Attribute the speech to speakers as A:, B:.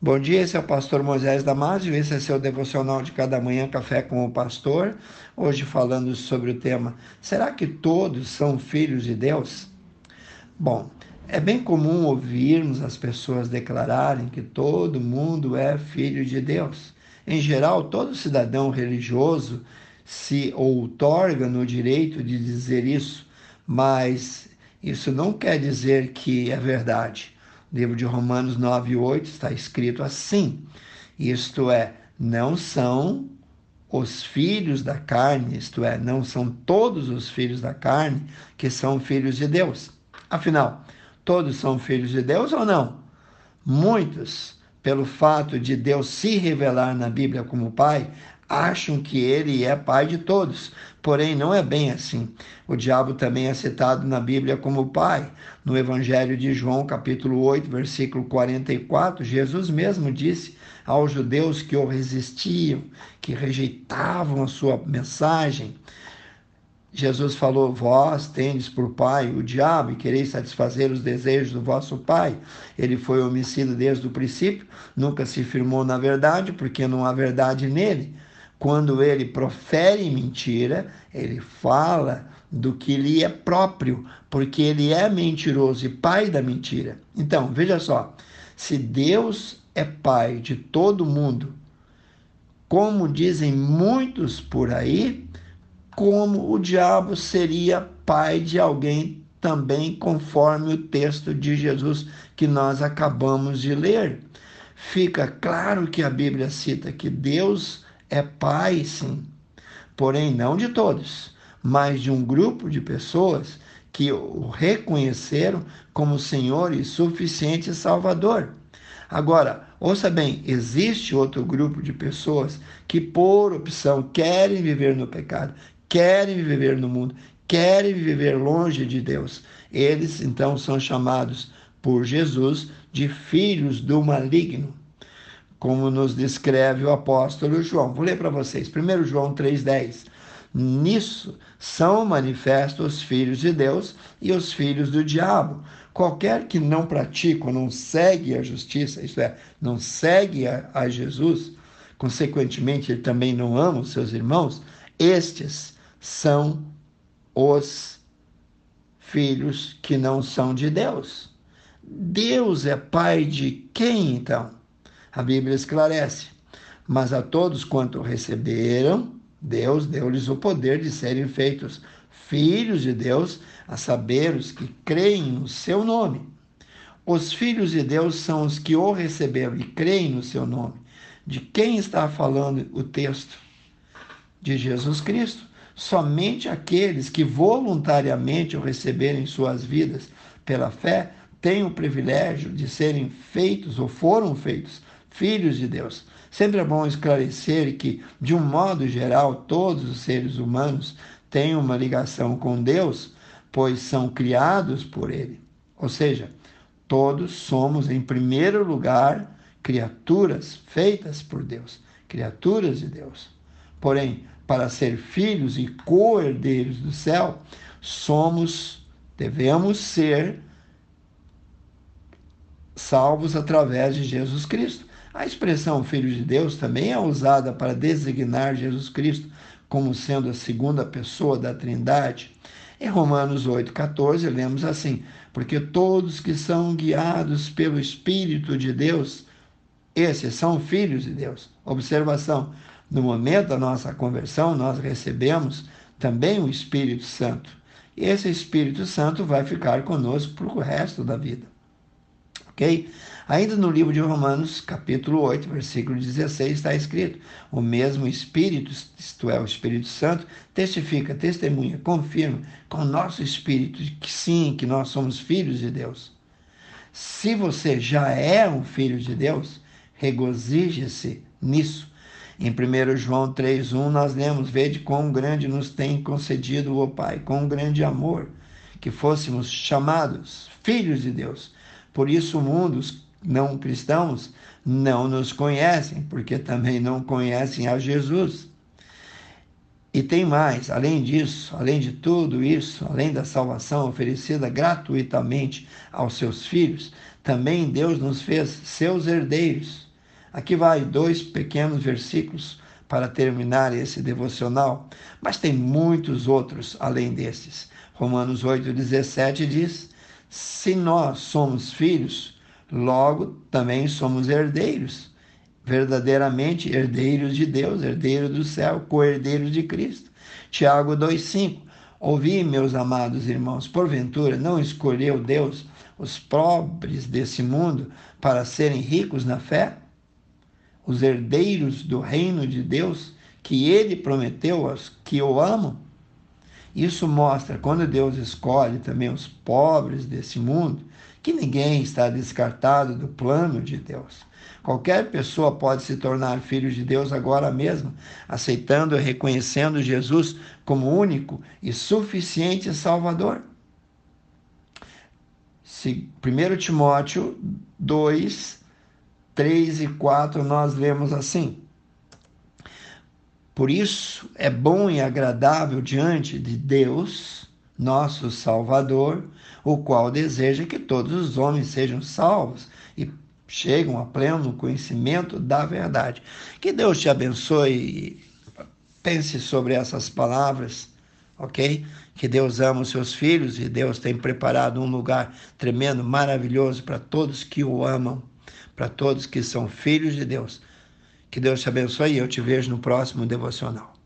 A: Bom dia, esse é o pastor Moisés Damásio, esse é seu devocional de cada manhã, Café com o Pastor. Hoje falando sobre o tema: será que todos são filhos de Deus? Bom, é bem comum ouvirmos as pessoas declararem que todo mundo é filho de Deus. Em geral, todo cidadão religioso se outorga no direito de dizer isso, mas isso não quer dizer que é verdade livro de Romanos 9, 8, está escrito assim: isto é, não são os filhos da carne, isto é, não são todos os filhos da carne que são filhos de Deus. Afinal, todos são filhos de Deus ou não? Muitos, pelo fato de Deus se revelar na Bíblia como Pai, acham que ele é pai de todos. Porém, não é bem assim. O diabo também é citado na Bíblia como pai. No Evangelho de João, capítulo 8, versículo 44, Jesus mesmo disse aos judeus que o resistiam, que rejeitavam a sua mensagem. Jesus falou: Vós tendes por pai o diabo e quereis satisfazer os desejos do vosso pai. Ele foi homicida desde o princípio, nunca se firmou na verdade, porque não há verdade nele quando ele profere mentira, ele fala do que lhe é próprio, porque ele é mentiroso e pai da mentira. Então, veja só: se Deus é pai de todo mundo, como dizem muitos por aí, como o diabo seria pai de alguém também, conforme o texto de Jesus que nós acabamos de ler. Fica claro que a Bíblia cita que Deus é pai, sim, porém não de todos, mas de um grupo de pessoas que o reconheceram como Senhor e suficiente Salvador. Agora, ouça bem: existe outro grupo de pessoas que, por opção, querem viver no pecado, querem viver no mundo, querem viver longe de Deus. Eles, então, são chamados por Jesus de filhos do maligno como nos descreve o apóstolo João. Vou ler para vocês. 1 João 3,10. Nisso são manifestos os filhos de Deus e os filhos do diabo. Qualquer que não pratica ou não segue a justiça, isto é, não segue a, a Jesus, consequentemente ele também não ama os seus irmãos, estes são os filhos que não são de Deus. Deus é pai de quem então? A Bíblia esclarece: Mas a todos quanto receberam, Deus deu-lhes o poder de serem feitos filhos de Deus, a saber, os que creem no seu nome. Os filhos de Deus são os que o receberam e creem no seu nome. De quem está falando o texto? De Jesus Cristo. Somente aqueles que voluntariamente o receberem em suas vidas pela fé têm o privilégio de serem feitos ou foram feitos filhos de Deus. Sempre é bom esclarecer que, de um modo geral, todos os seres humanos têm uma ligação com Deus, pois são criados por Ele. Ou seja, todos somos, em primeiro lugar, criaturas feitas por Deus, criaturas de Deus. Porém, para ser filhos e co-herdeiros do céu, somos, devemos ser salvos através de Jesus Cristo. A expressão Filho de Deus também é usada para designar Jesus Cristo como sendo a segunda pessoa da Trindade. Em Romanos 8,14, lemos assim: Porque todos que são guiados pelo Espírito de Deus, esses são filhos de Deus. Observação: no momento da nossa conversão, nós recebemos também o Espírito Santo. E esse Espírito Santo vai ficar conosco para o resto da vida ok? Ainda no livro de Romanos, capítulo 8, versículo 16, está escrito: O mesmo Espírito, isto é, o Espírito Santo, testifica, testemunha, confirma com o nosso espírito que sim, que nós somos filhos de Deus. Se você já é um filho de Deus, regozije-se nisso. Em 1 João 3,1 nós lemos: Vede quão grande nos tem concedido o Pai, quão grande amor, que fôssemos chamados filhos de Deus. Por isso, o mundo, os não cristãos, não nos conhecem, porque também não conhecem a Jesus. E tem mais, além disso, além de tudo isso, além da salvação oferecida gratuitamente aos seus filhos, também Deus nos fez seus herdeiros. Aqui vai dois pequenos versículos para terminar esse devocional, mas tem muitos outros além desses. Romanos 8,17 diz: Se nós somos filhos, logo também somos herdeiros, verdadeiramente herdeiros de Deus, herdeiros do céu, co-herdeiros de Cristo. Tiago 2,5 Ouvi, meus amados irmãos, porventura não escolheu Deus os pobres desse mundo para serem ricos na fé? Os herdeiros do reino de Deus que ele prometeu aos que o amam? Isso mostra, quando Deus escolhe também os pobres desse mundo, que ninguém está descartado do plano de Deus. Qualquer pessoa pode se tornar filho de Deus agora mesmo, aceitando e reconhecendo Jesus como único e suficiente Salvador. 1 Timóteo 2, 3 e 4, nós lemos assim. Por isso é bom e agradável diante de Deus, nosso Salvador, o qual deseja que todos os homens sejam salvos e chegam a pleno conhecimento da verdade. Que Deus te abençoe. Pense sobre essas palavras, ok? Que Deus ama os seus filhos e Deus tem preparado um lugar tremendo, maravilhoso para todos que o amam, para todos que são filhos de Deus. Que Deus te abençoe e eu te vejo no próximo devocional.